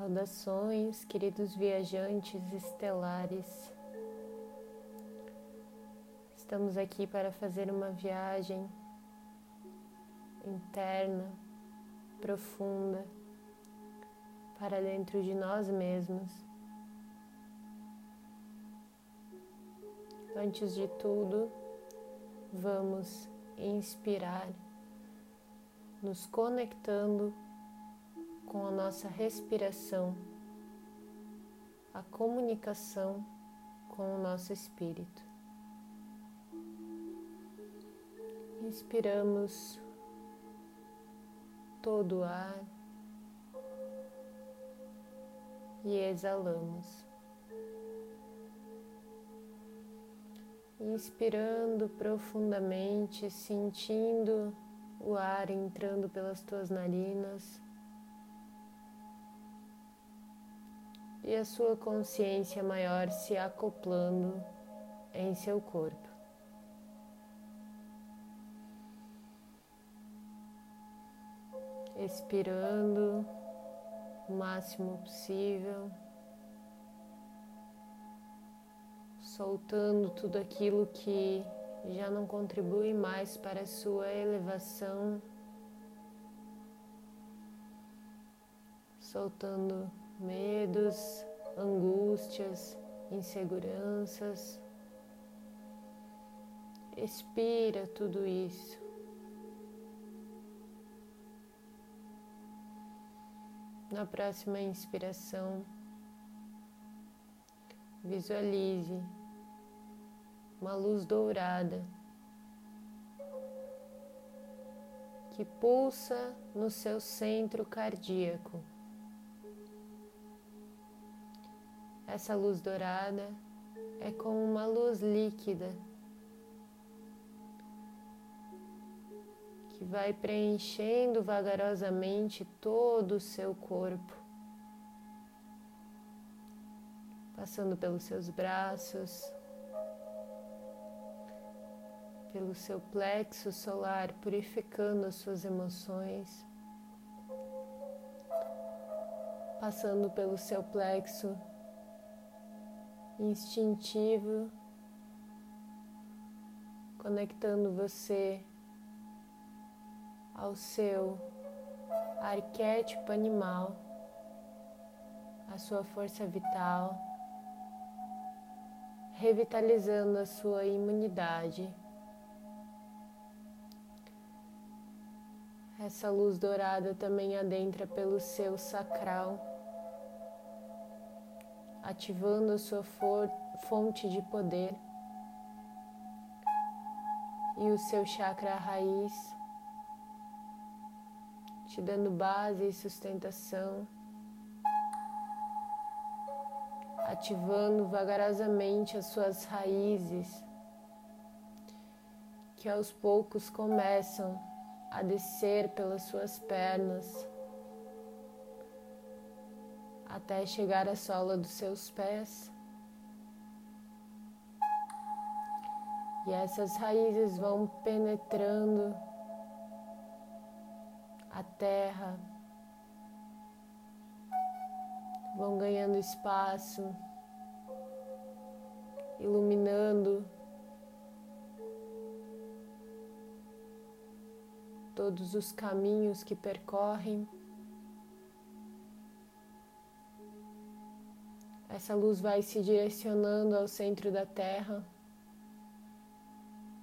Saudações, queridos viajantes estelares. Estamos aqui para fazer uma viagem interna, profunda, para dentro de nós mesmos. Antes de tudo, vamos inspirar, nos conectando com a nossa respiração, a comunicação com o nosso espírito. Inspiramos todo o ar e exalamos. Inspirando profundamente, sentindo o ar entrando pelas tuas narinas. E a sua consciência maior se acoplando em seu corpo. Expirando o máximo possível, soltando tudo aquilo que já não contribui mais para a sua elevação, soltando medos, angústias, inseguranças. Expira tudo isso. Na próxima inspiração, visualize uma luz dourada que pulsa no seu centro cardíaco. Essa luz dourada é como uma luz líquida que vai preenchendo vagarosamente todo o seu corpo, passando pelos seus braços, pelo seu plexo solar, purificando as suas emoções, passando pelo seu plexo instintivo, conectando você ao seu arquétipo animal, a sua força vital, revitalizando a sua imunidade. Essa luz dourada também adentra pelo seu sacral ativando a sua fonte de poder e o seu chakra raiz, te dando base e sustentação, ativando vagarosamente as suas raízes, que aos poucos começam a descer pelas suas pernas até chegar à sola dos seus pés. E essas raízes vão penetrando a terra, vão ganhando espaço, iluminando todos os caminhos que percorrem. Essa luz vai se direcionando ao centro da Terra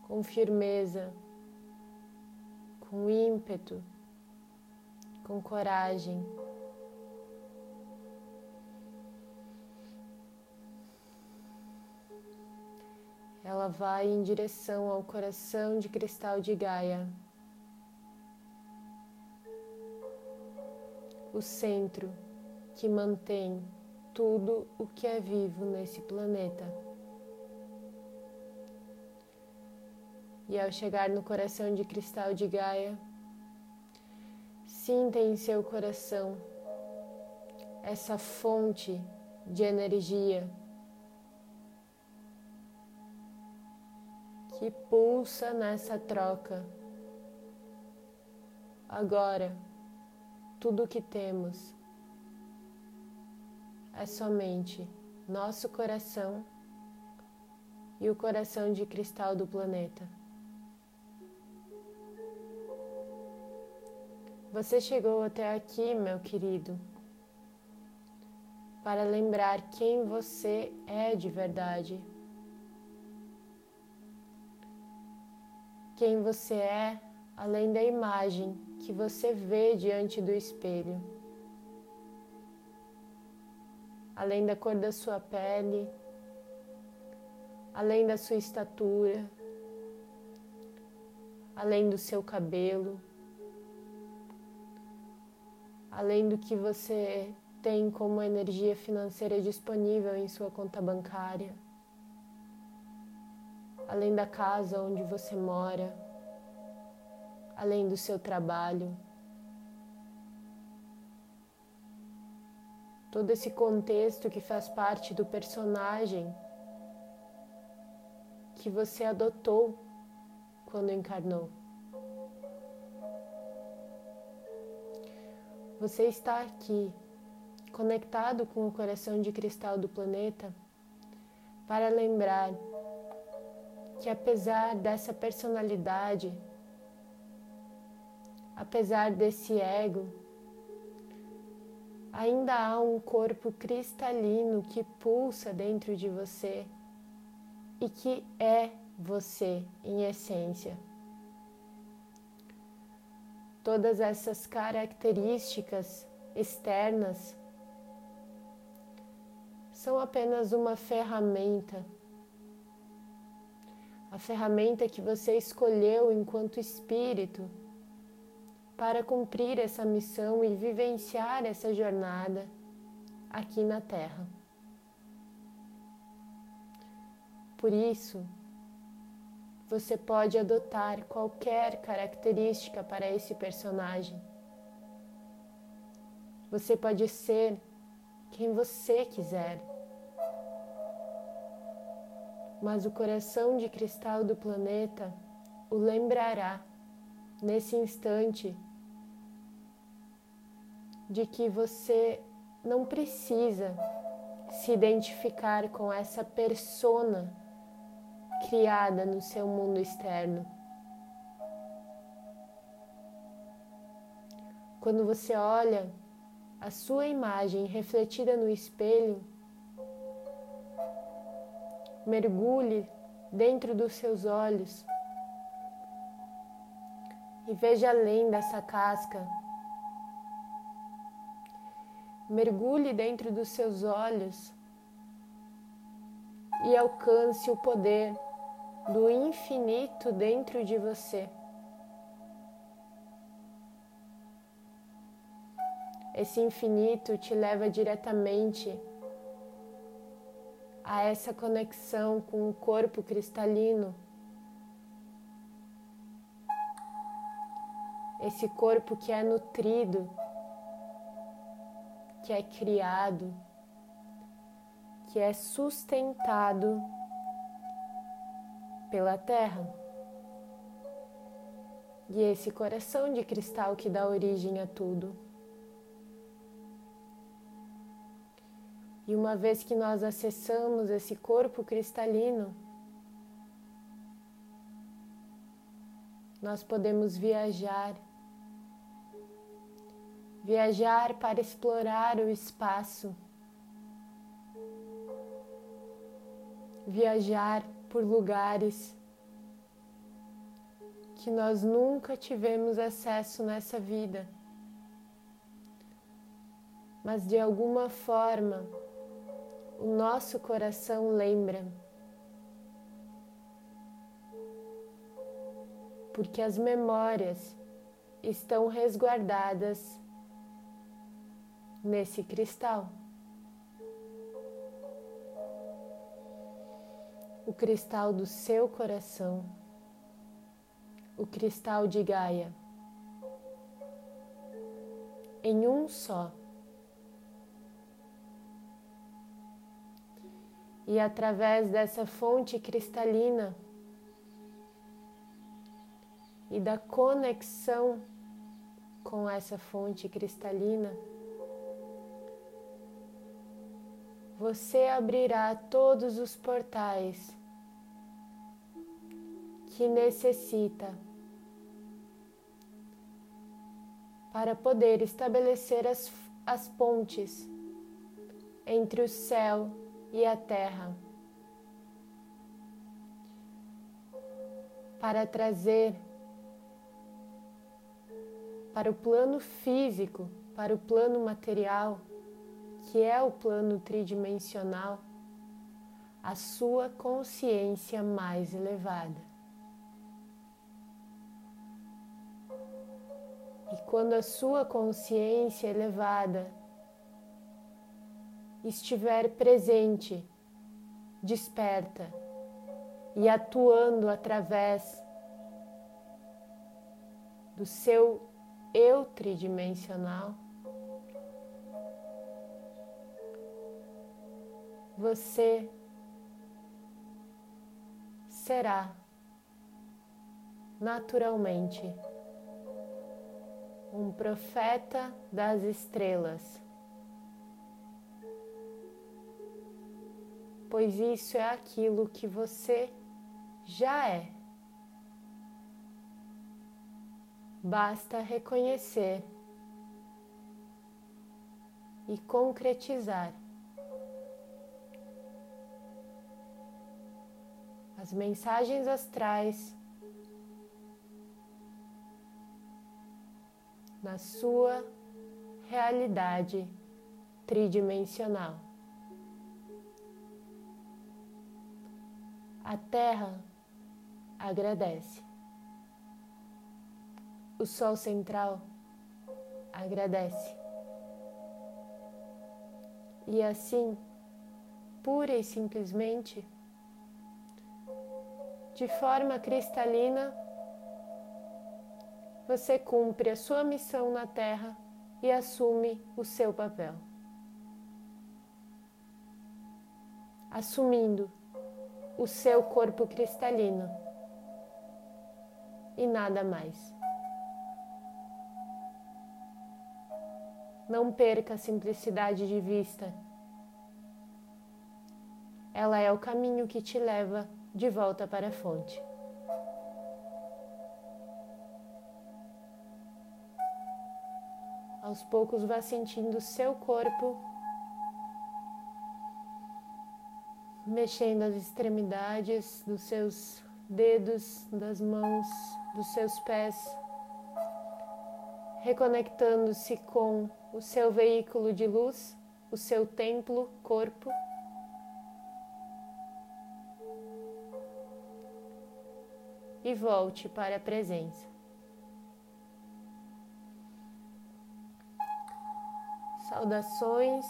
com firmeza, com ímpeto, com coragem. Ela vai em direção ao coração de cristal de Gaia, o centro que mantém tudo o que é vivo nesse planeta. E ao chegar no coração de cristal de Gaia, sinta em seu coração essa fonte de energia que pulsa nessa troca. Agora, tudo o que temos é somente nosso coração e o coração de cristal do planeta. Você chegou até aqui, meu querido, para lembrar quem você é de verdade. Quem você é além da imagem que você vê diante do espelho, além da cor da sua pele, além da sua estatura, além do seu cabelo, além do que você tem como energia financeira disponível em sua conta bancária, além da casa onde você mora, além do seu trabalho. Todo esse contexto que faz parte do personagem que você adotou quando encarnou. Você está aqui, conectado com o coração de cristal do planeta, para lembrar que, apesar dessa personalidade, apesar desse ego, ainda há um corpo cristalino que pulsa dentro de você e que é você em essência. Todas essas características externas são apenas uma ferramenta. A ferramenta que você escolheu enquanto espírito para cumprir essa missão e vivenciar essa jornada aqui na Terra. Por isso, você pode adotar qualquer característica para esse personagem. Você pode ser quem você quiser. Mas o coração de cristal do planeta o lembrará nesse instante de que você não precisa se identificar com essa persona criada no seu mundo externo. Quando você olha a sua imagem refletida no espelho, mergulhe dentro dos seus olhos e veja além dessa casca. Mergulhe dentro dos seus olhos e alcance o poder do infinito dentro de você. Esse infinito te leva diretamente a essa conexão com o corpo cristalino. Esse corpo que é nutrido, que é criado, que é sustentado pela terra. E esse coração de cristal que dá origem a tudo. E uma vez que nós acessamos esse corpo cristalino, nós podemos viajar. Viajar para explorar o espaço. Viajar por lugares que nós nunca tivemos acesso nessa vida. Mas de alguma forma, o nosso coração lembra. Porque as memórias estão resguardadas nesse cristal. o cristal do seu coração, o cristal de Gaia, em um só. E através dessa fonte cristalina e da conexão com essa fonte cristalina, você abrirá todos os portais que necessita para poder estabelecer as, as pontes entre o céu e a terra, para trazer para o plano físico, para o plano material, que é o plano tridimensional, a sua consciência mais elevada. E quando a sua consciência elevada estiver presente, desperta e atuando através do seu eu tridimensional, você será naturalmente um profeta das estrelas. Pois isso é aquilo que você já é. Basta reconhecer e concretizar as mensagens astrais na sua realidade tridimensional. A Terra agradece. O Sol central agradece. E assim, pura e simplesmente, de forma cristalina, você cumpre a sua missão na Terra e assume o seu papel. Assumindo o seu corpo cristalino e nada mais. Não perca a simplicidade de vista. Ela é o caminho que te leva de volta para a fonte. Aos poucos vá sentindo seu corpo mexendo as extremidades dos seus dedos, das mãos, dos seus pés, reconectando-se com o seu veículo de luz, o seu templo, corpo. E volte para a presença. Saudações,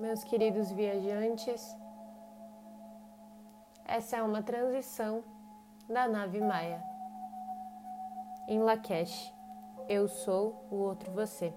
meus queridos viajantes. Essa é uma transição da nave Maia. Em Lakesh, eu sou o outro você.